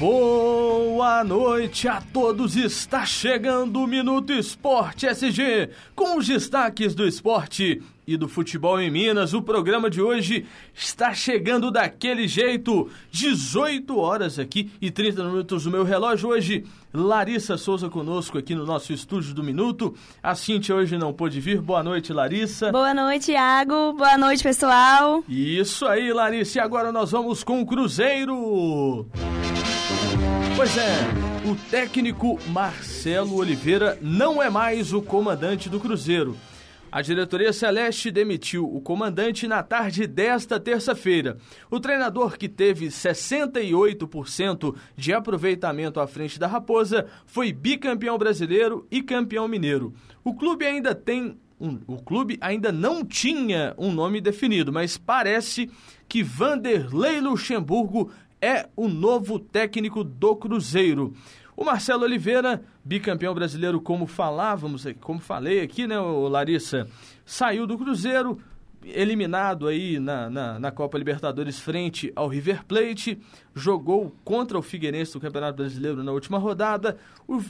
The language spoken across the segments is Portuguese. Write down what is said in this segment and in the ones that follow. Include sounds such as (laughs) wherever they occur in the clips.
Boa noite a todos, está chegando o Minuto Esporte SG, com os destaques do esporte e do futebol em Minas. O programa de hoje está chegando daquele jeito, 18 horas aqui e 30 minutos do meu relógio. Hoje, Larissa Souza conosco aqui no nosso estúdio do Minuto. A Cintia hoje não pôde vir. Boa noite, Larissa. Boa noite, Iago. Boa noite, pessoal. Isso aí, Larissa. E agora nós vamos com o Cruzeiro. Pois é, o técnico Marcelo Oliveira não é mais o comandante do Cruzeiro. A diretoria Celeste demitiu o comandante na tarde desta terça-feira. O treinador, que teve 68% de aproveitamento à frente da Raposa, foi bicampeão brasileiro e campeão mineiro. O clube ainda tem um, o clube ainda não tinha um nome definido, mas parece que Vanderlei Luxemburgo é o novo técnico do Cruzeiro. O Marcelo Oliveira, bicampeão brasileiro, como falávamos, como falei aqui, né, Larissa, saiu do Cruzeiro, eliminado aí na, na, na, Copa Libertadores frente ao River Plate, jogou contra o Figueirense do Campeonato Brasileiro na última rodada. O,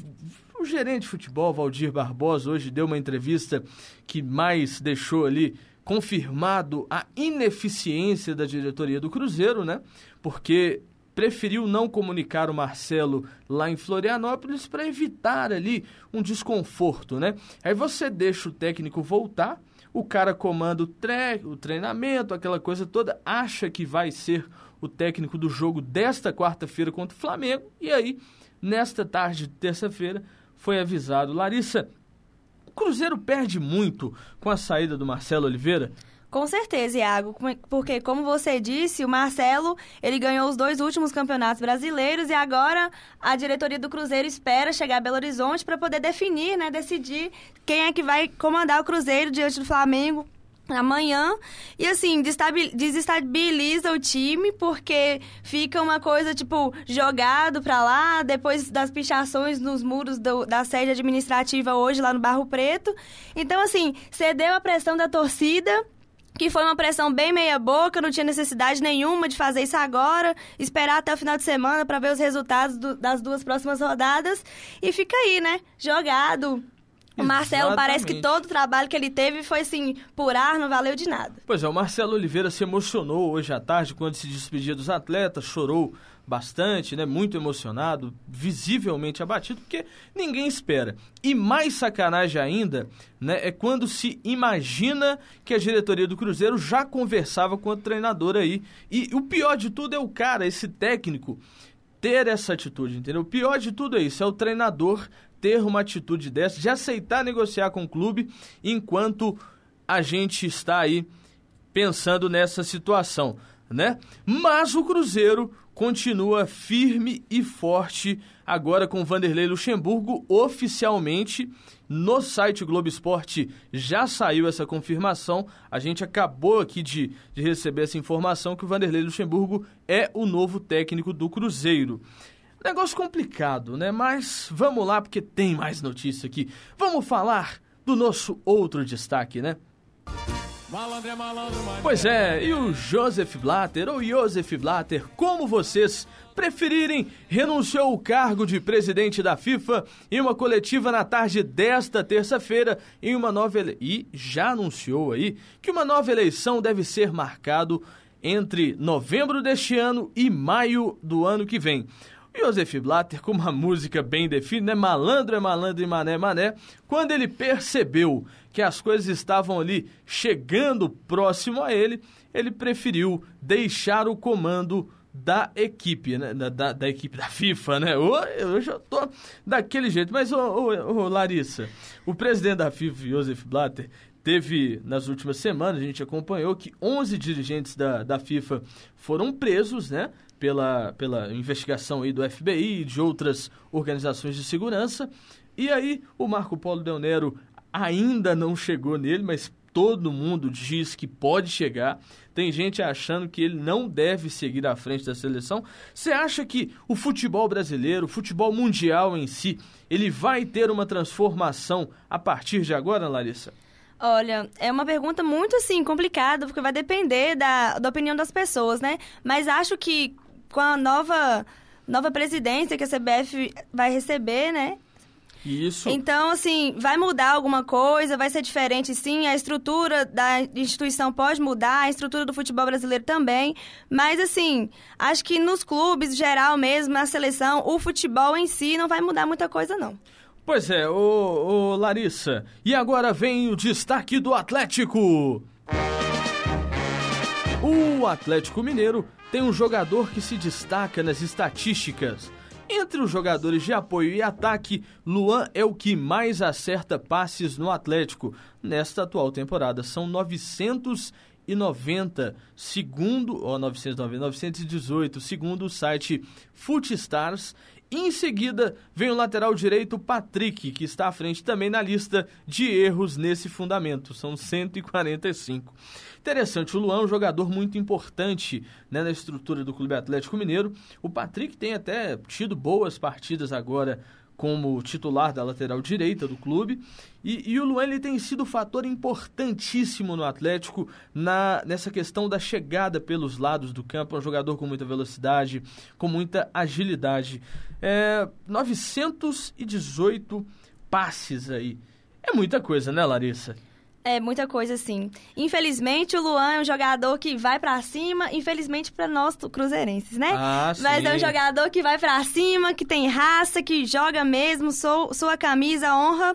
o gerente de futebol, Valdir Barbosa, hoje deu uma entrevista que mais deixou ali confirmado a ineficiência da diretoria do Cruzeiro, né? Porque preferiu não comunicar o Marcelo lá em Florianópolis para evitar ali um desconforto, né? Aí você deixa o técnico voltar, o cara comanda o, tre o treinamento, aquela coisa toda, acha que vai ser o técnico do jogo desta quarta-feira contra o Flamengo, e aí, nesta tarde de terça-feira, foi avisado. Larissa, o Cruzeiro perde muito com a saída do Marcelo Oliveira? Com certeza, Iago, porque como você disse, o Marcelo, ele ganhou os dois últimos campeonatos brasileiros e agora a diretoria do Cruzeiro espera chegar a Belo Horizonte para poder definir, né, decidir quem é que vai comandar o Cruzeiro diante do Flamengo amanhã. E assim desestabiliza o time porque fica uma coisa tipo jogado para lá depois das pichações nos muros do, da sede administrativa hoje lá no Barro Preto. Então assim cedeu a pressão da torcida que foi uma pressão bem meia boca, não tinha necessidade nenhuma de fazer isso agora, esperar até o final de semana para ver os resultados do, das duas próximas rodadas e fica aí, né? Jogado, o Marcelo parece que todo o trabalho que ele teve foi assim, por ar, não valeu de nada. Pois é, o Marcelo Oliveira se emocionou hoje à tarde quando se despedia dos atletas, chorou bastante, né? Muito emocionado, visivelmente abatido, porque ninguém espera. E mais sacanagem ainda, né? É quando se imagina que a diretoria do Cruzeiro já conversava com o treinador aí. E o pior de tudo é o cara, esse técnico ter essa atitude, entendeu? O pior de tudo é isso, é o treinador ter uma atitude dessa, de aceitar negociar com o clube enquanto a gente está aí pensando nessa situação, né? Mas o Cruzeiro continua firme e forte agora com Vanderlei Luxemburgo oficialmente no site Globo Esporte já saiu essa confirmação. A gente acabou aqui de, de receber essa informação que o Vanderlei Luxemburgo é o novo técnico do Cruzeiro. Negócio complicado, né? Mas vamos lá porque tem mais notícia aqui. Vamos falar do nosso outro destaque, né? Malandro é malandro, Pois é, e o Joseph Blatter, ou Joseph Blatter, como vocês preferirem, renunciou ao cargo de presidente da FIFA em uma coletiva na tarde desta terça-feira em uma nova ele... e já anunciou aí que uma nova eleição deve ser marcado entre novembro deste ano e maio do ano que vem. Joseph Blatter, com uma música bem definida, né? malandro é malandro e mané é mané, quando ele percebeu que as coisas estavam ali chegando próximo a ele, ele preferiu deixar o comando da equipe, né? Da, da, da, equipe da FIFA, né? Hoje eu tô daquele jeito. Mas, ô, ô, ô, Larissa, o presidente da FIFA, Joseph Blatter, teve nas últimas semanas, a gente acompanhou que 11 dirigentes da, da FIFA foram presos, né? Pela, pela investigação aí do FBI e de outras organizações de segurança. E aí o Marco Polo Del Nero ainda não chegou nele, mas todo mundo diz que pode chegar. Tem gente achando que ele não deve seguir à frente da seleção. Você acha que o futebol brasileiro, o futebol mundial em si, ele vai ter uma transformação a partir de agora, Larissa? Olha, é uma pergunta muito assim complicada, porque vai depender da, da opinião das pessoas, né? Mas acho que com a nova nova presidência que a CBF vai receber, né? Isso. Então, assim, vai mudar alguma coisa, vai ser diferente sim, a estrutura da instituição pode mudar, a estrutura do futebol brasileiro também, mas assim, acho que nos clubes, geral mesmo, na seleção, o futebol em si não vai mudar muita coisa não. Pois é, ô, ô Larissa, e agora vem o destaque do Atlético. O Atlético Mineiro tem um jogador que se destaca nas estatísticas. Entre os jogadores de apoio e ataque, Luan é o que mais acerta passes no Atlético. Nesta atual temporada, são 990, segundo, ou 990, 918, segundo o site Footstars. Em seguida, vem o lateral direito Patrick, que está à frente também na lista de erros nesse fundamento. São 145. Interessante, o Luan é um jogador muito importante né, na estrutura do Clube Atlético Mineiro. O Patrick tem até tido boas partidas agora como titular da lateral direita do clube. E, e, o Luan ele tem sido um fator importantíssimo no Atlético na, nessa questão da chegada pelos lados do campo. É um jogador com muita velocidade, com muita agilidade. É, 918 passes aí. É muita coisa, né, Larissa? É muita coisa, sim. Infelizmente, o Luan é um jogador que vai para cima, infelizmente para nós cruzeirenses, né? Ah, Mas é um jogador que vai para cima, que tem raça, que joga mesmo, sou, sua camisa, honra.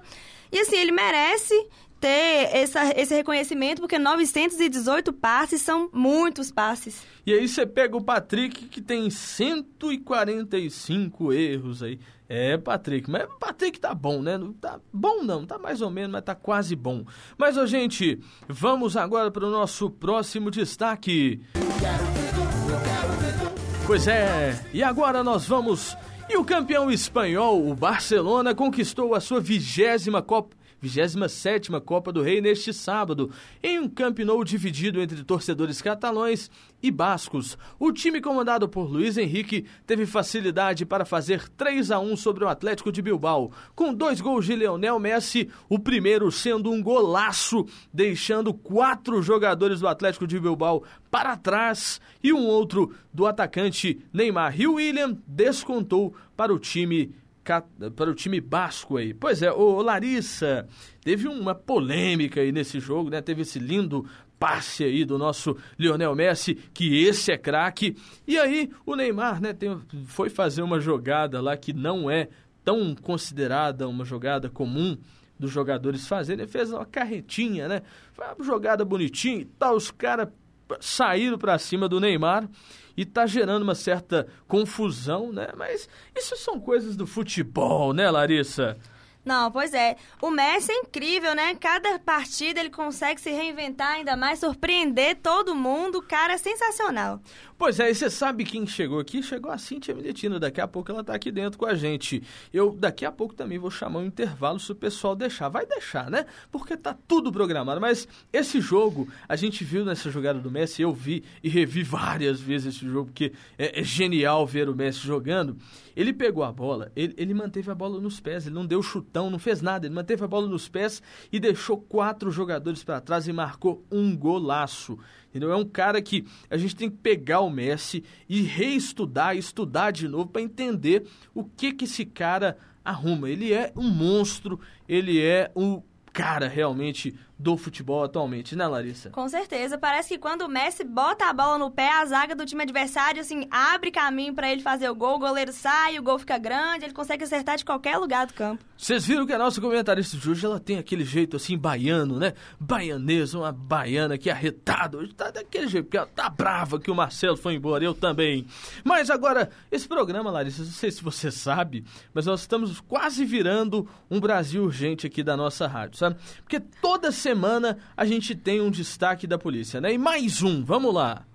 E assim, ele merece ter essa, esse reconhecimento, porque 918 passes são muitos passes. E aí você pega o Patrick, que tem 145 erros aí. É, Patrick, mas o Patrick tá bom, né? Não tá bom não, tá mais ou menos, mas tá quase bom. Mas, ó, gente, vamos agora para o nosso próximo destaque. Pois é, e agora nós vamos... E o campeão espanhol, o Barcelona, conquistou a sua vigésima Copa 27 Copa do Rei neste sábado, em um Camp dividido entre torcedores catalães e bascos. O time comandado por Luiz Henrique teve facilidade para fazer 3 a 1 sobre o Atlético de Bilbao, com dois gols de Leonel Messi, o primeiro sendo um golaço, deixando quatro jogadores do Atlético de Bilbao para trás e um outro do atacante Neymar. E o William descontou para o time para o time basco aí. Pois é, o Larissa, teve uma polêmica aí nesse jogo, né? Teve esse lindo passe aí do nosso Lionel Messi, que esse é craque. E aí o Neymar, né, tem, foi fazer uma jogada lá que não é tão considerada uma jogada comum dos jogadores fazerem. Ele fez uma carretinha, né? Foi uma jogada bonitinha e tal, os caras saíram para cima do Neymar e está gerando uma certa confusão, né? Mas isso são coisas do futebol, né, Larissa? Não, pois é. O Messi é incrível, né? Cada partida ele consegue se reinventar ainda mais, surpreender todo mundo. O cara é sensacional. Pois é, e você sabe quem chegou aqui? Chegou a Cintia Miletina. Daqui a pouco ela tá aqui dentro com a gente. Eu daqui a pouco também vou chamar um intervalo se o pessoal deixar. Vai deixar, né? Porque tá tudo programado. Mas esse jogo, a gente viu nessa jogada do Messi, eu vi e revi (laughs) várias vezes esse jogo, porque é, é genial ver o Messi jogando. Ele pegou a bola, ele, ele manteve a bola nos pés, ele não deu chutão, não fez nada, ele manteve a bola nos pés e deixou quatro jogadores para trás e marcou um golaço. Entendeu? É um cara que a gente tem que pegar o Messi e reestudar, estudar de novo para entender o que que esse cara arruma. Ele é um monstro, ele é um cara realmente do futebol atualmente, né, Larissa? Com certeza. Parece que quando o Messi bota a bola no pé, a zaga do time adversário, assim, abre caminho para ele fazer o gol, o goleiro sai, o gol fica grande, ele consegue acertar de qualquer lugar do campo. Vocês viram que a nossa comentarista de hoje, ela tem aquele jeito, assim, baiano, né? Baianesa, uma baiana que é arretada. Hoje tá daquele jeito, porque ela tá brava que o Marcelo foi embora, eu também. Mas agora, esse programa, Larissa, não sei se você sabe, mas nós estamos quase virando um Brasil urgente aqui da nossa rádio, sabe? Porque toda semana a gente tem um destaque da polícia, né? E mais um, vamos lá.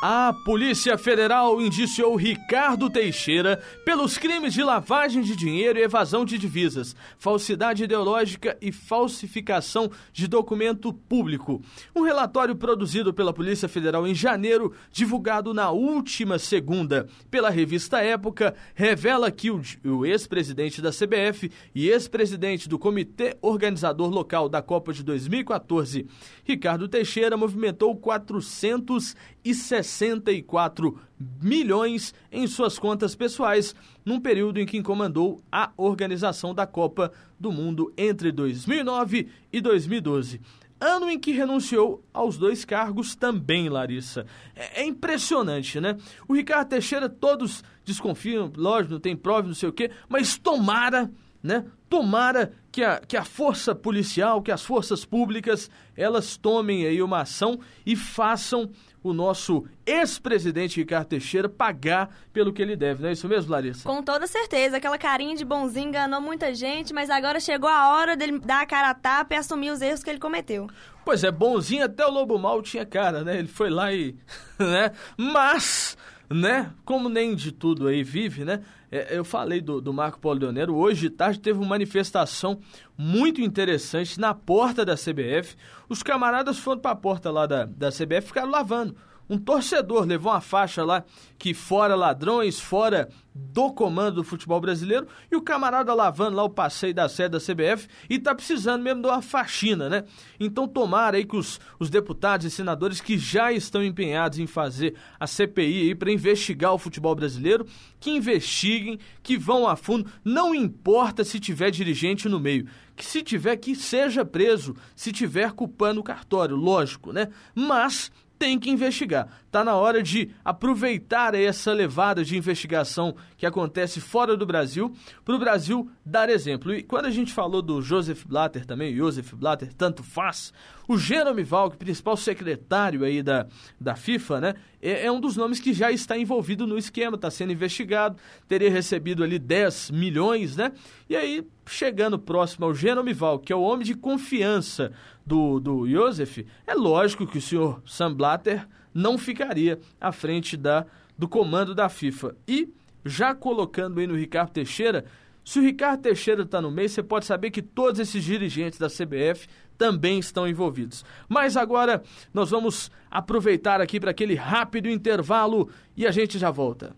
A Polícia Federal indiciou Ricardo Teixeira pelos crimes de lavagem de dinheiro e evasão de divisas, falsidade ideológica e falsificação de documento público. Um relatório produzido pela Polícia Federal em janeiro, divulgado na última segunda pela revista Época, revela que o, ex-presidente da CBF e ex-presidente do Comitê Organizador Local da Copa de 2014, Ricardo Teixeira, movimentou 400 264 milhões em suas contas pessoais, num período em que comandou a organização da Copa do Mundo entre 2009 e 2012 ano em que renunciou aos dois cargos também, Larissa. É, é, impressionante, né? O Ricardo Teixeira, todos desconfiam, lógico, não tem prova, não sei o quê, mas tomara, né? Tomara que a, que a força policial, que as forças públicas, elas tomem aí uma ação e façam o nosso ex-presidente Ricardo Teixeira pagar pelo que ele deve, não é isso mesmo, Larissa? Com toda certeza. Aquela carinha de bonzinho enganou muita gente, mas agora chegou a hora dele dar a cara a tapa e assumir os erros que ele cometeu. Pois é, bonzinho até o Lobo Mal tinha cara, né? Ele foi lá e. (laughs) né? Mas né? Como nem de tudo aí vive, né? É, eu falei do, do Marco Polo Leonero, hoje de tarde teve uma manifestação muito interessante na porta da CBF. Os camaradas foram para a porta lá da, da CBF e ficaram lavando um torcedor levou uma faixa lá que fora ladrões, fora do comando do futebol brasileiro, e o camarada lavando lá o passeio da sede da CBF e tá precisando mesmo de uma faxina, né? Então tomara aí que os, os deputados e senadores que já estão empenhados em fazer a CPI aí para investigar o futebol brasileiro, que investiguem, que vão a fundo, não importa se tiver dirigente no meio, que se tiver que seja preso, se tiver culpando o cartório, lógico, né? Mas tem que investigar. Está na hora de aproveitar essa levada de investigação que acontece fora do Brasil para o Brasil dar exemplo. E quando a gente falou do Joseph Blatter também, Joseph Blatter, tanto faz, o Jerome Valk, principal secretário aí da, da FIFA, né, é, é um dos nomes que já está envolvido no esquema, está sendo investigado, teria recebido ali 10 milhões, né? E aí, chegando próximo ao Jerome Valk, que é o homem de confiança do, do Joseph, é lógico que o senhor Sam Blatter não ficaria à frente da, do comando da FIFA. E, já colocando aí no Ricardo Teixeira, se o Ricardo Teixeira está no meio, você pode saber que todos esses dirigentes da CBF também estão envolvidos. Mas agora nós vamos aproveitar aqui para aquele rápido intervalo e a gente já volta.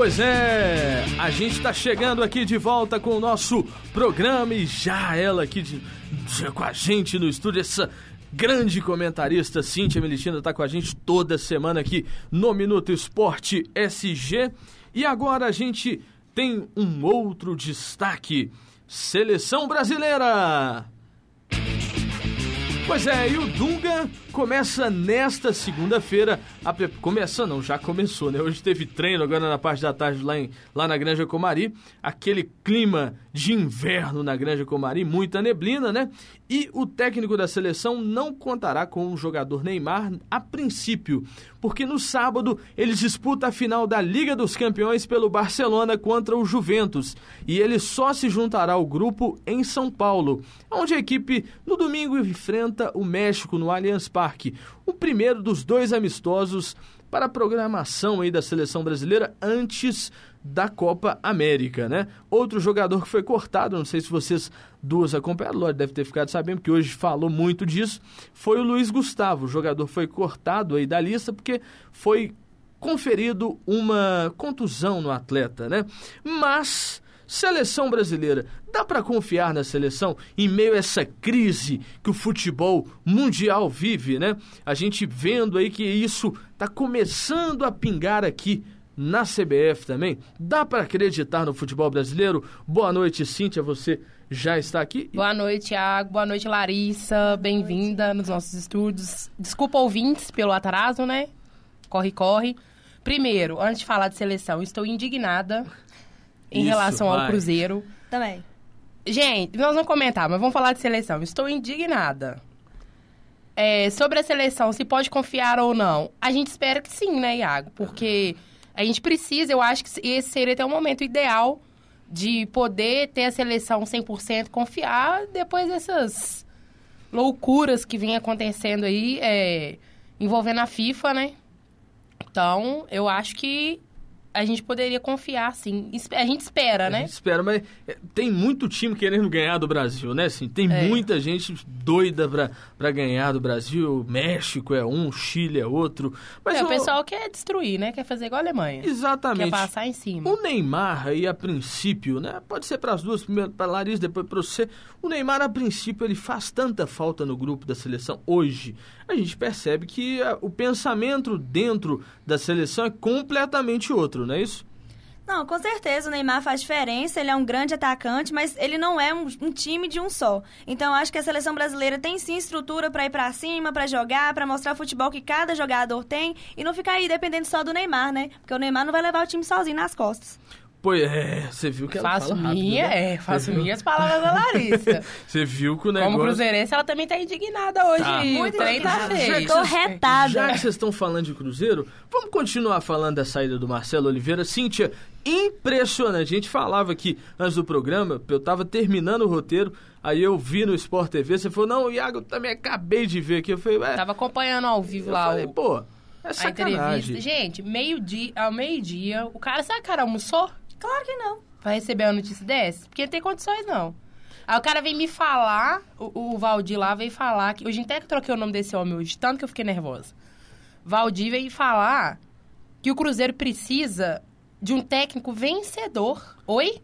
Pois é, a gente está chegando aqui de volta com o nosso programa e já ela aqui de, de, com a gente no estúdio, essa grande comentarista Cíntia Melitina está com a gente toda semana aqui no Minuto Esporte SG. E agora a gente tem um outro destaque: Seleção Brasileira! Pois é, e o Dunga começa nesta segunda-feira. Pre... Começa não, já começou, né? Hoje teve treino agora na parte da tarde lá, em, lá na Granja Comari. Aquele clima de inverno na Granja Comari, muita neblina, né? E o técnico da seleção não contará com o jogador Neymar a princípio, porque no sábado eles disputam a final da Liga dos Campeões pelo Barcelona contra o Juventus. E ele só se juntará ao grupo em São Paulo, onde a equipe no domingo enfrenta o México no Allianz Parque. O primeiro dos dois amistosos para a programação aí da seleção brasileira antes da Copa América, né? Outro jogador que foi cortado, não sei se vocês duas acompanharam, Lorde deve ter ficado sabendo, que hoje falou muito disso, foi o Luiz Gustavo. O jogador foi cortado aí da lista porque foi conferido uma contusão no atleta, né? Mas Seleção brasileira, dá para confiar na seleção em meio a essa crise que o futebol mundial vive, né? A gente vendo aí que isso está começando a pingar aqui na CBF também. Dá para acreditar no futebol brasileiro? Boa noite, Cíntia, você já está aqui? Boa noite, Thiago. Boa noite, Larissa. Bem-vinda nos nossos estúdios. Desculpa, ouvintes, pelo atraso, né? Corre, corre. Primeiro, antes de falar de seleção, estou indignada em Isso, relação vai. ao Cruzeiro. Também. Gente, nós vamos comentar, mas vamos falar de seleção. Estou indignada. É, sobre a seleção, se pode confiar ou não. A gente espera que sim, né, Iago? Porque a gente precisa, eu acho que esse seria até o momento ideal de poder ter a seleção 100% confiar depois dessas loucuras que vem acontecendo aí, é, envolvendo a FIFA, né? Então, eu acho que a gente poderia confiar, sim. A gente espera, né? A gente espera, mas é, tem muito time querendo ganhar do Brasil, né? Assim, tem é. muita gente doida pra, pra ganhar do Brasil. México é um, Chile é outro. Mas é, o, o pessoal quer destruir, né? Quer fazer igual a Alemanha. Exatamente. Quer passar em cima. O Neymar aí, a princípio, né? Pode ser para as duas, primeiro para Larissa, depois para você. O Neymar, a princípio, ele faz tanta falta no grupo da seleção hoje. A gente percebe que a, o pensamento dentro da seleção é completamente outro, não é isso? Não, com certeza o Neymar faz diferença, ele é um grande atacante, mas ele não é um, um time de um só. Então acho que a seleção brasileira tem sim estrutura para ir para cima, para jogar, para mostrar o futebol que cada jogador tem e não ficar aí dependendo só do Neymar, né? Porque o Neymar não vai levar o time sozinho nas costas. Pois é, você viu que ela faço fala rápido, minha, né? é, faço minhas palavras da Larissa. (laughs) Você viu que o negócio... Como cruzeirense, ela também tá indignada hoje. Tá. Muito tá feio. Tô retada. Já que vocês estão falando de Cruzeiro, vamos continuar falando da saída do Marcelo Oliveira. Cíntia, impressionante. A gente falava aqui antes do programa, eu tava terminando o roteiro, aí eu vi no Sport TV, você falou, não, o Iago também acabei de ver aqui. Eu falei, ué... Tava acompanhando ao vivo eu lá falei, o... pô, é a entrevista. Gente, meio-dia, ao meio-dia, o cara, sabe cara almoçou? Claro que não. Pra receber a notícia dessa? Porque não tem condições, não. Aí o cara vem me falar, o, o Valdir lá veio falar, que hoje até que eu troquei o nome desse homem hoje, tanto que eu fiquei nervosa. Valdir veio falar que o Cruzeiro precisa de um técnico vencedor. Oi?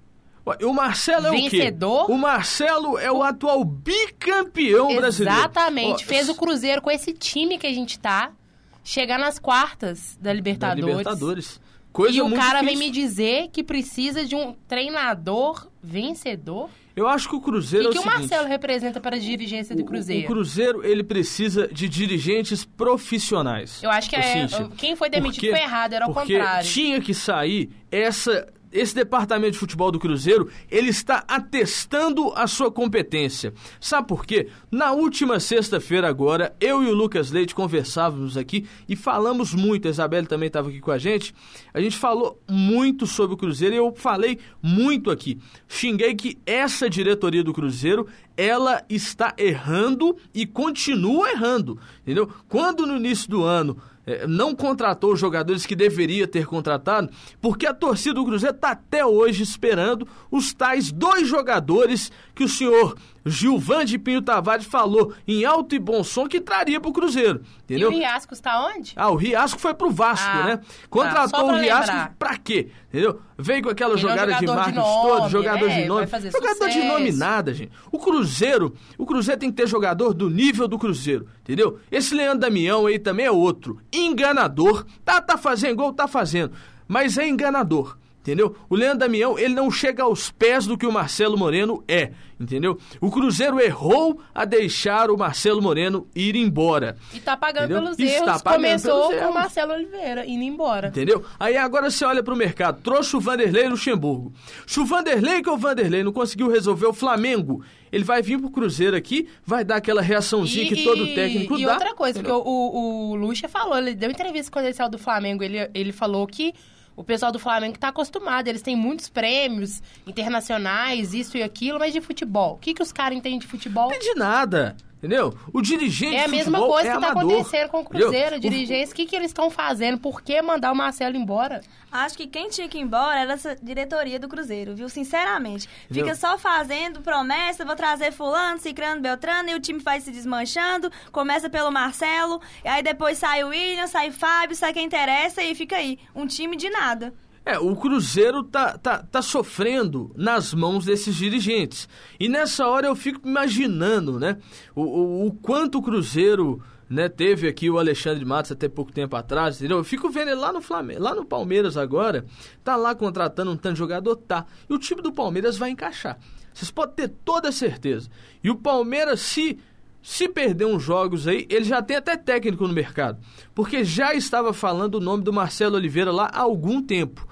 O Marcelo é Vencedor? o quê? O Marcelo é o atual bicampeão brasileiro. Exatamente. Fez o Cruzeiro com esse time que a gente tá chegar nas quartas da da Libertadores. Coisa e o cara difícil. vem me dizer que precisa de um treinador vencedor. Eu acho que o Cruzeiro é que o o seguinte, Marcelo representa para a dirigência do o- Cruzeiro? O Cruzeiro, ele precisa de dirigentes profissionais. Eu acho que é, quem foi demitido porque- foi errado, era o contrário. tinha que sair essa... Esse departamento de futebol do Cruzeiro, ele está atestando a sua competência. Sabe por quê? Na última sexta-feira agora, eu e o Lucas Leite conversávamos aqui e falamos muito, a Isabelle também estava aqui com a gente, a gente falou muito sobre o Cruzeiro e eu falei muito aqui. Xinguei que essa diretoria do Cruzeiro, ela está errando e continua errando, entendeu? Quando no início do ano não contratou os jogadores que deveria ter contratado, porque a torcida do Cruzeiro está até hoje esperando os tais dois jogadores que o senhor Gilvan de Pinho Tavares falou em alto e bom som que traria para o Cruzeiro, E entendeu? o Riasco está onde? Ah, o Riasco foi pro Vasco, Ah, né? tá. Contratou pra o Riasco lembrar. pra quê? Entendeu? Veio com aquela um jogada de jogador de marketing nome, todo, jogador é, de nome. jogador de sucesso. nome nada, gente. O Cruzeiro, o Cruzeiro tem que ter jogador do nível do Cruzeiro, entendeu? Esse Leandro Damião aí também é outro. Enganador. Tá, tá fazendo gol, tá fazendo. Mas é enganador. Entendeu? O Leandro Damião, ele não chega aos pés do que o Marcelo Moreno é, entendeu? O Cruzeiro errou a deixar o Marcelo Moreno ir embora. E tá pagando Entendeu? pelos Está erros. pagando Começou pelos com o Marcelo Oliveira indo embora. Entendeu? Aí agora você olha pro mercado, trouxe o Vanderlei Luxemburgo. Se o Vanderlei, que é o Vanderlei, não conseguiu resolver o Flamengo, ele vai vir pro Cruzeiro aqui, vai dar aquela reaçãozinha que todo técnico e dá. outra coisa, porque entendeu? o, o, o Lucha falou, ele deu entrevista quando ele saiu do Flamengo, ele, ele falou que o pessoal do Flamengo tá acostumado, eles têm muitos prêmios internacionais, isso e aquilo, mas de futebol. O que, que os caras entendem de futebol? Não nada, entendeu? O dirigente É a mesma futebol coisa é que tá acontecendo com o Cruzeiro, entendeu? dirigentes, o que, que eles estão fazendo? Por que mandar o Marcelo embora? Acho que quem tinha que ir embora era essa diretoria do Cruzeiro, viu? Sinceramente. Fica Entendeu? só fazendo promessa, vou trazer fulano, cicrano, beltrano, e o time vai se desmanchando, começa pelo Marcelo, e aí depois sai o William, sai o Fábio, sai quem interessa e fica aí. Um time de nada. É, o Cruzeiro tá, tá, tá sofrendo nas mãos desses dirigentes. E nessa hora eu fico imaginando, né? O, o, o quanto o Cruzeiro né, teve aqui o Alexandre Matos até pouco tempo atrás, entendeu? Eu fico vendo ele lá no Flamengo, lá no Palmeiras agora, tá lá contratando um tanto jogador, tá. E o time do Palmeiras vai encaixar. Vocês podem ter toda certeza. E o Palmeiras, se se perder uns jogos aí, ele já tem até técnico no mercado. Porque já estava falando o nome do Marcelo Oliveira lá há algum tempo.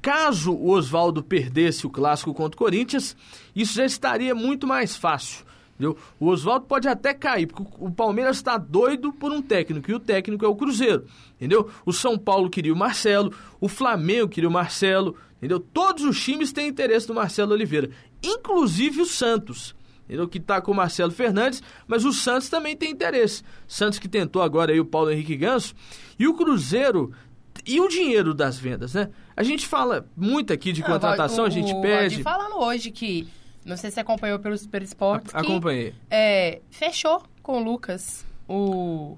Caso o Oswaldo perdesse o clássico contra o Corinthians, isso já estaria muito mais fácil. Entendeu? O Oswaldo pode até cair, porque o Palmeiras está doido por um técnico, e o técnico é o Cruzeiro. Entendeu? O São Paulo queria o Marcelo, o Flamengo queria o Marcelo, entendeu? Todos os times têm interesse no Marcelo Oliveira, inclusive o Santos entendeu? que está com o Marcelo Fernandes, mas o Santos também tem interesse. Santos que tentou agora aí o Paulo Henrique Ganso. E o Cruzeiro e o dinheiro das vendas, né? A gente fala muito aqui de contratação, Ah, o- a gente o pede. Falando hoje que, não sei se você acompanhou pelo Super Esportes, Acompanhei. é, fechou com o Lucas, o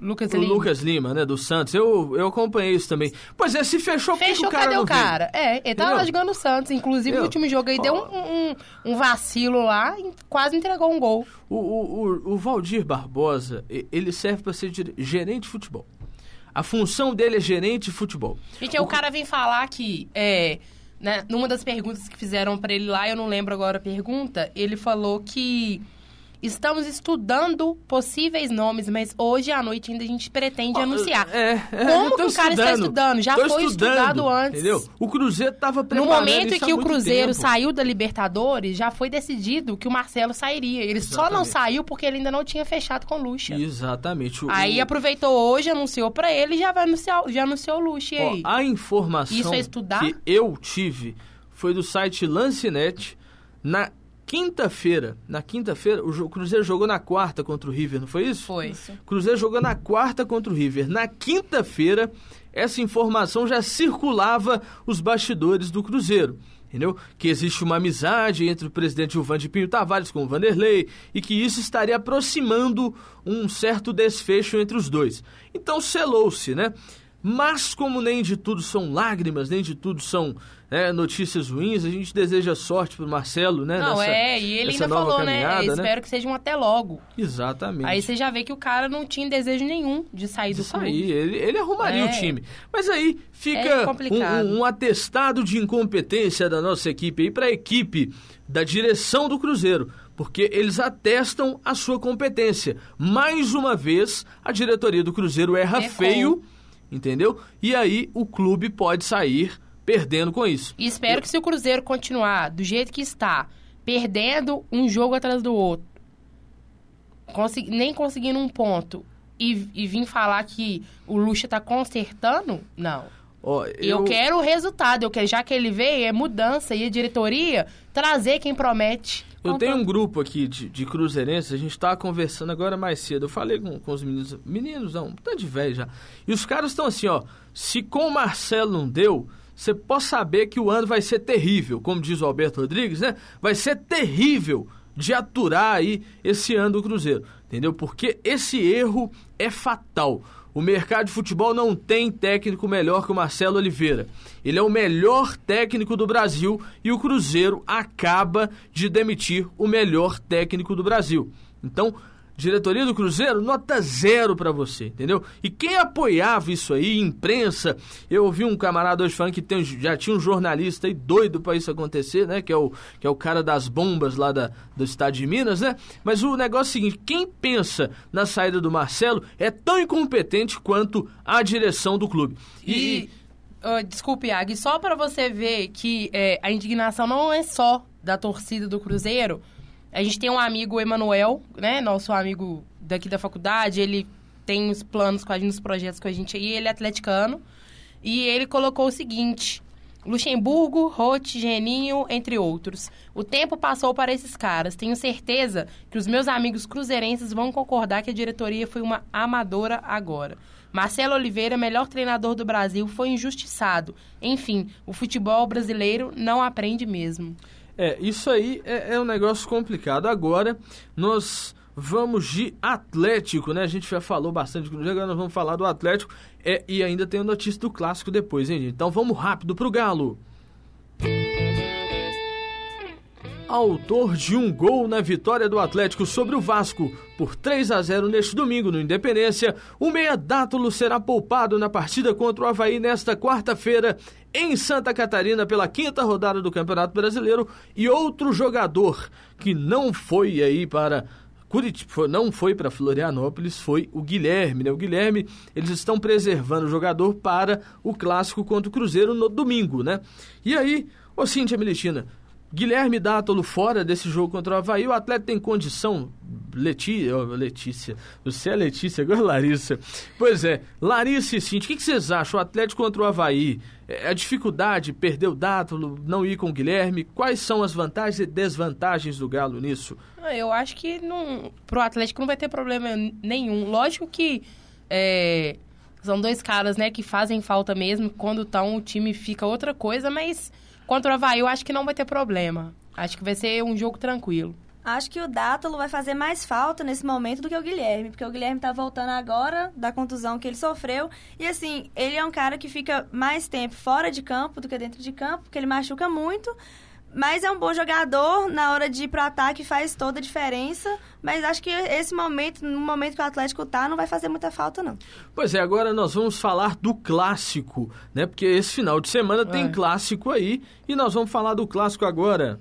Lucas O Lima. Lucas Lima, né, do Santos. Eu, eu acompanhei isso também. Pois é, se fechou, Fechou, o cara cadê o veio? cara? É, ele tava lá jogando o Santos. Inclusive, Entendeu? no último jogo aí deu um, um, um vacilo lá e quase entregou um gol. O, o, o, o Valdir Barbosa, ele serve para ser gerente de futebol. A função dele é gerente de futebol. Gente, aí o cara vem falar que, é, né, numa das perguntas que fizeram pra ele lá, eu não lembro agora a pergunta, ele falou que estamos estudando possíveis nomes, mas hoje à noite ainda a gente pretende anunciar. É, é, Como que o cara está estudando? Já foi estudado antes. Entendeu? O Cruzeiro tava No preparando momento em que o Cruzeiro tempo. saiu da Libertadores, já foi decidido que o Marcelo sairia. Ele só não Exatamente. saiu porque ele ainda não tinha fechado com o Lucha. Exatamente. O- Aí o- aproveitou hoje, anunciou pra ele e já vai anunciar, já anunciou o Lucha. E Ó, aí? a informação Isso é estudar? que eu tive foi do site Lancenet na quinta-feira. Na quinta-feira, o Cruzeiro jogou na quarta contra o River, não foi isso? Foi. O Cruzeiro jogou na quarta contra o River. Na quinta-feira, essa informação já circulava os bastidores do Cruzeiro. Entendeu? Que existe uma amizade entre o presidente Gilvan de Pinho Tavares com o Vanderlei e que isso estaria aproximando um certo desfecho entre os dois. Então selou-se, né? Mas como nem de tudo são lágrimas, nem de tudo são né, notícias ruins, a gente deseja sorte pro Marcelo, né? Não, nessa- é, e ele ainda falou, né? caminhada, Espero que seja um até logo. Exatamente. Aí você já vê que o cara não tinha desejo nenhum de sair do Isso clube. aí, ele, ele arrumaria É. o time. Mas aí É fica complicado. um, um- um atestado de incompetência da nossa equipe aí para a equipe da direção do Cruzeiro. Porque eles atestam a sua competência. Mais uma vez, a diretoria do Cruzeiro erra Errou. feio, entendeu? E aí o clube pode sair perdendo com isso. E espero que se o Cruzeiro continuar do jeito que está, perdendo um jogo atrás do outro, consegui- nem conseguindo um ponto, e, e vir falar que o Lucha tá consertando, não. Ó, Eu... quero o resultado, eu quero, já que ele veio, é mudança, e a diretoria trazer quem promete. Eu tenho um grupo aqui de, de cruzeirenses, a gente tava conversando agora mais cedo. Eu falei com, com os meninos, meninos não, tá de velho já. E os caras estão assim, ó. Se com o Marcelo não deu, você pode saber que o ano vai ser terrível, como diz o Alberto Rodrigues, né? Vai ser terrível de aturar aí esse ano do Cruzeiro, entendeu? Porque esse erro é fatal. O mercado de futebol não tem técnico melhor que o Marcelo Oliveira. Ele é o melhor técnico do Brasil e o Cruzeiro acaba de demitir o melhor técnico do Brasil. Então, diretoria do Cruzeiro, nota zero pra você, entendeu? E quem apoiava isso aí, imprensa, eu ouvi um camarada hoje falando que tem, já tinha um jornalista aí doido pra isso acontecer, né? Que é o, que é o cara das bombas lá da, do estado de Minas, né? Mas o negócio é o seguinte, quem pensa na saída do Marcelo é tão incompetente quanto a direção do clube. E, ah, desculpe, Ag, só para você ver que é, a indignação não é só da torcida do Cruzeiro. A gente tem um amigo, Emanuel, né? Nosso amigo daqui da faculdade, ele tem os planos com a gente, os projetos com a gente aí, ele é atleticano. E ele colocou o seguinte: Luxemburgo, Roth, Geninho, entre outros. O tempo passou para esses caras. Tenho certeza que os meus amigos cruzeirenses vão concordar que a diretoria foi uma amadora agora. Marcelo Oliveira, melhor treinador do Brasil, foi injustiçado. Enfim, o futebol brasileiro não aprende mesmo. É, isso aí é, é um negócio complicado. Agora, nós vamos de Atlético, né? A gente já falou bastante do Cruzeiro, agora nós vamos falar do Atlético. É, e ainda tem a notícia do Clássico depois, hein, gente? Então vamos rápido pro Galo. Autor de um gol na vitória do Atlético sobre o Vasco por 3 a 0 neste domingo no Independência, o meia Dátulo será poupado na partida contra o Havaí nesta quarta-feira em Santa Catarina pela quinta rodada do Campeonato Brasileiro e outro jogador que não foi aí para Curitiba, não foi para Florianópolis, foi o Guilherme, né? O Guilherme, eles estão preservando o jogador para o clássico contra o Cruzeiro no domingo, né? E aí, ô Cíntia Militina, Guilherme Dátolo fora desse jogo contra o Havaí, o atleta tem condição. Leti... ó, Letícia, você é Letícia, agora é Larissa. Pois é, Larissa e Cintia, o que, vocês acham? O Atlético contra o Havaí, é, a dificuldade, perder o Dátolo, não ir com o Guilherme, quais são as vantagens e desvantagens do Galo nisso? Ah, Eu acho que não, pro Atlético não vai ter problema nenhum. Lógico que é, São dois caras, né, que fazem falta mesmo. Quando estão, o time fica outra coisa, mas contra o Havaí eu acho que não vai ter problema. Acho que vai ser um jogo tranquilo. Acho que o Dátalo vai fazer mais falta nesse momento do que o Guilherme, porque o Guilherme tá voltando agora da contusão que ele sofreu. E assim, ele é um cara que fica mais tempo fora de campo do que dentro de campo, porque ele machuca muito. Mas é um bom jogador, na hora de ir pro ataque faz toda a diferença. Mas acho que esse momento, no momento que o Atlético tá, não vai fazer muita falta, não. Pois é, agora nós vamos falar do clássico, né? Porque esse final de semana é. tem clássico aí e nós vamos falar do clássico agora.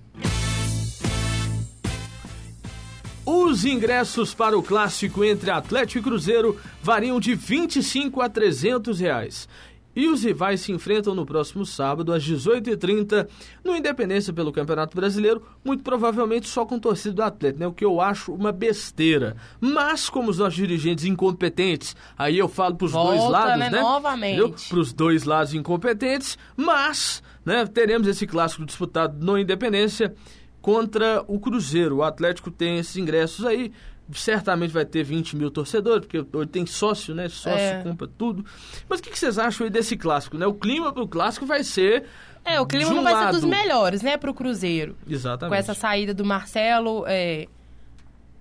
Os ingressos para o clássico entre Atlético e Cruzeiro variam de 25 a 300 reais. E os rivais se enfrentam no próximo sábado, às 18h30, no Independência pelo Campeonato Brasileiro, muito provavelmente só com torcida do Atlético, né? O que eu acho uma besteira. Mas, como os nossos dirigentes incompetentes, aí eu falo pros Volta, dois lados, né? né? Novamente. Pros dois lados incompetentes, mas, né, teremos esse clássico disputado no Independência contra o Cruzeiro. O Atlético tem esses ingressos aí certamente vai ter 20 mil torcedores, porque hoje tem sócio, né? Sócio é. compra tudo. Mas o que, que, vocês acham aí desse clássico, né? O clima pro clássico vai ser. É, o clima um não vai lado... ser dos melhores, né, pro Cruzeiro. Exatamente. Com essa saída do Marcelo, é...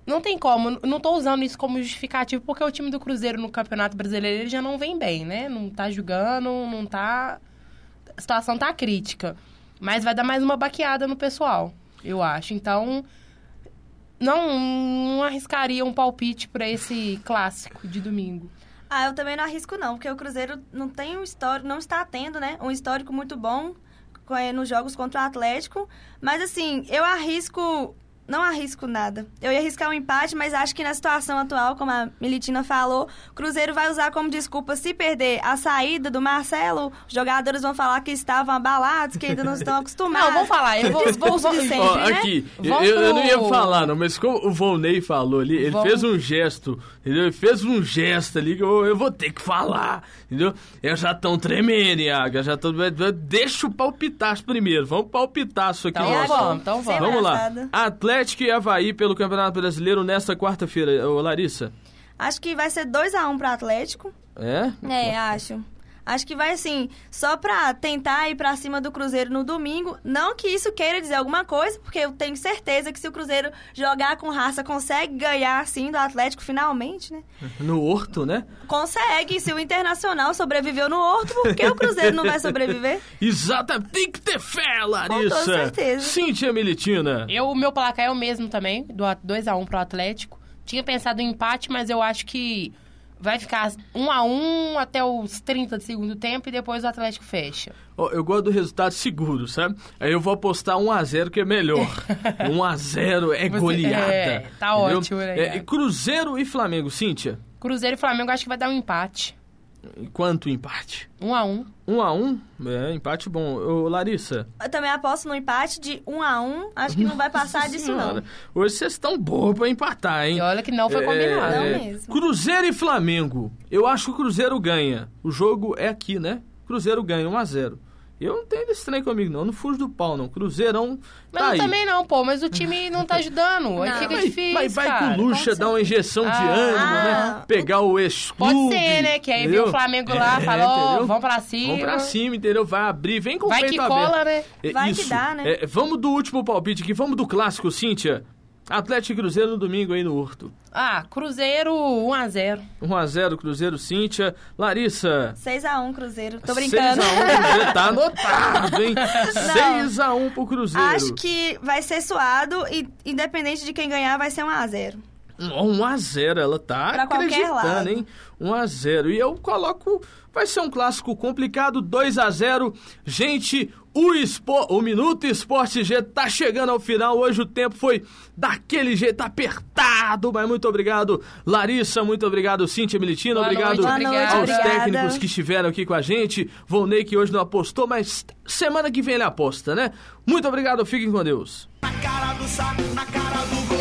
Não tem como, não tô usando isso como justificativo, porque o time do Cruzeiro no Campeonato Brasileiro ele já não vem bem, né? Não tá jogando, não tá. A situação tá crítica. Mas vai dar mais uma baqueada no pessoal, eu acho. Então, não, não arriscaria um palpite para esse clássico de domingo. Ah, eu também não arrisco não, porque o Cruzeiro não tem um histórico, não está tendo, né, um histórico muito bom eh, nos jogos contra o Atlético, mas assim, eu arrisco não arrisco nada. Eu ia arriscar um empate, mas acho que na situação atual, como a Militina falou, o Cruzeiro vai usar como desculpa se perder a saída do Marcelo. Os jogadores vão falar que estavam abalados, que ainda não estão (laughs) acostumados. Não, vou falar. Eu vou, vou, vou sempre, Ó, né? Aqui, eu, eu, não ia falar, não, mas como o Volney falou ali, ele fez um gesto, entendeu? Ele fez um gesto ali que eu, eu vou ter que falar, entendeu? Eu já estão tremendo, Iaga, já tô... Deixa o palpitaço primeiro, vamos palpitar isso aqui. Então vamos, então vamos. Vamos lá. Atlético Atlético e Havaí pelo Campeonato Brasileiro nesta quarta-feira, Larissa? Acho que vai ser 2x1 um pro Atlético. É? É, acho. Acho que vai assim, só pra tentar ir pra cima do Cruzeiro no domingo. Não que isso queira dizer alguma coisa, porque eu tenho certeza que se o Cruzeiro jogar com raça, consegue ganhar assim do Atlético finalmente, né? No Horto, né? Consegue. Se o Internacional sobreviveu no Horto, por que o Cruzeiro não vai (laughs) sobreviver? Exatamente. Tem que ter fé, Larissa. Com toda certeza. Cíntia Militina. Eu, o meu placar é o mesmo também, do 2x1 pro Atlético. Tinha pensado em empate, mas eu acho que vai ficar um a um até os 30 do segundo tempo e depois o Atlético fecha. Oh, eu gosto do resultado seguro, sabe? Aí eu vou apostar 1 a 0 que é melhor. 1 (laughs) a 0 é Você, goleada. É, tá entendeu? ótimo, né? É, Cruzeiro e Flamengo, Cíntia? Cruzeiro e Flamengo acho que vai dar um empate. Quanto empate? Um a um. Um a um? É, empate bom. Ô, Larissa? Eu também aposto no empate de um a um. Acho que não vai passar disso, senhora. não. Hoje vocês estão boas pra empatar, hein? E olha que não foi é, combinado. Não mesmo. Cruzeiro e Flamengo. Eu acho que o Cruzeiro ganha. O jogo é aqui, né? Cruzeiro ganha 1 a 0 eu não tenho esse trem comigo, não. Eu não fujo do pau, não. Cruzeirão. Mas tá eu aí. também não, pô. Mas o time não tá ajudando. (laughs) Aí fica mas, difícil. Mas vai cara. com luxa, dar uma injeção de Ah. ânimo, né? Ah. Pegar o ex Pode ser, né? Que aí vem o Flamengo lá e fala, ó, entendeu? vamos pra cima. Vamos pra cima, entendeu? Vai abrir, vem com o Vai peito que aberto. cola, né? É, Vai que isso. dá, né? É, vamos do último palpite aqui, vamos do clássico, Cíntia. Atlético e Cruzeiro no domingo aí no Horto. Ah, Cruzeiro 1x0. 1x0 Cruzeiro, Cíntia. Larissa. 6x1 Cruzeiro. Tô brincando. 6x1 Cruzeiro, tá (laughs) anotado, hein? 6x1 pro Cruzeiro. Acho que vai ser suado e independente de quem ganhar, vai ser 1x0. 1x0, ela tá Pra qualquer acreditando, lado. hein? 1x0. E eu coloco. Vai ser um clássico complicado, 2x0. Gente, o, espo... o Minuto Esporte G tá chegando ao final. Hoje o tempo foi daquele jeito apertado. Mas muito obrigado, Larissa. Muito obrigado, Cíntia Militina. Boa obrigado noite, aos obrigada. técnicos que estiveram aqui com a gente. Volney, que hoje não apostou, mas semana que vem ele aposta, né? Muito obrigado, fiquem com Deus. Na cara do saco, na cara do gol.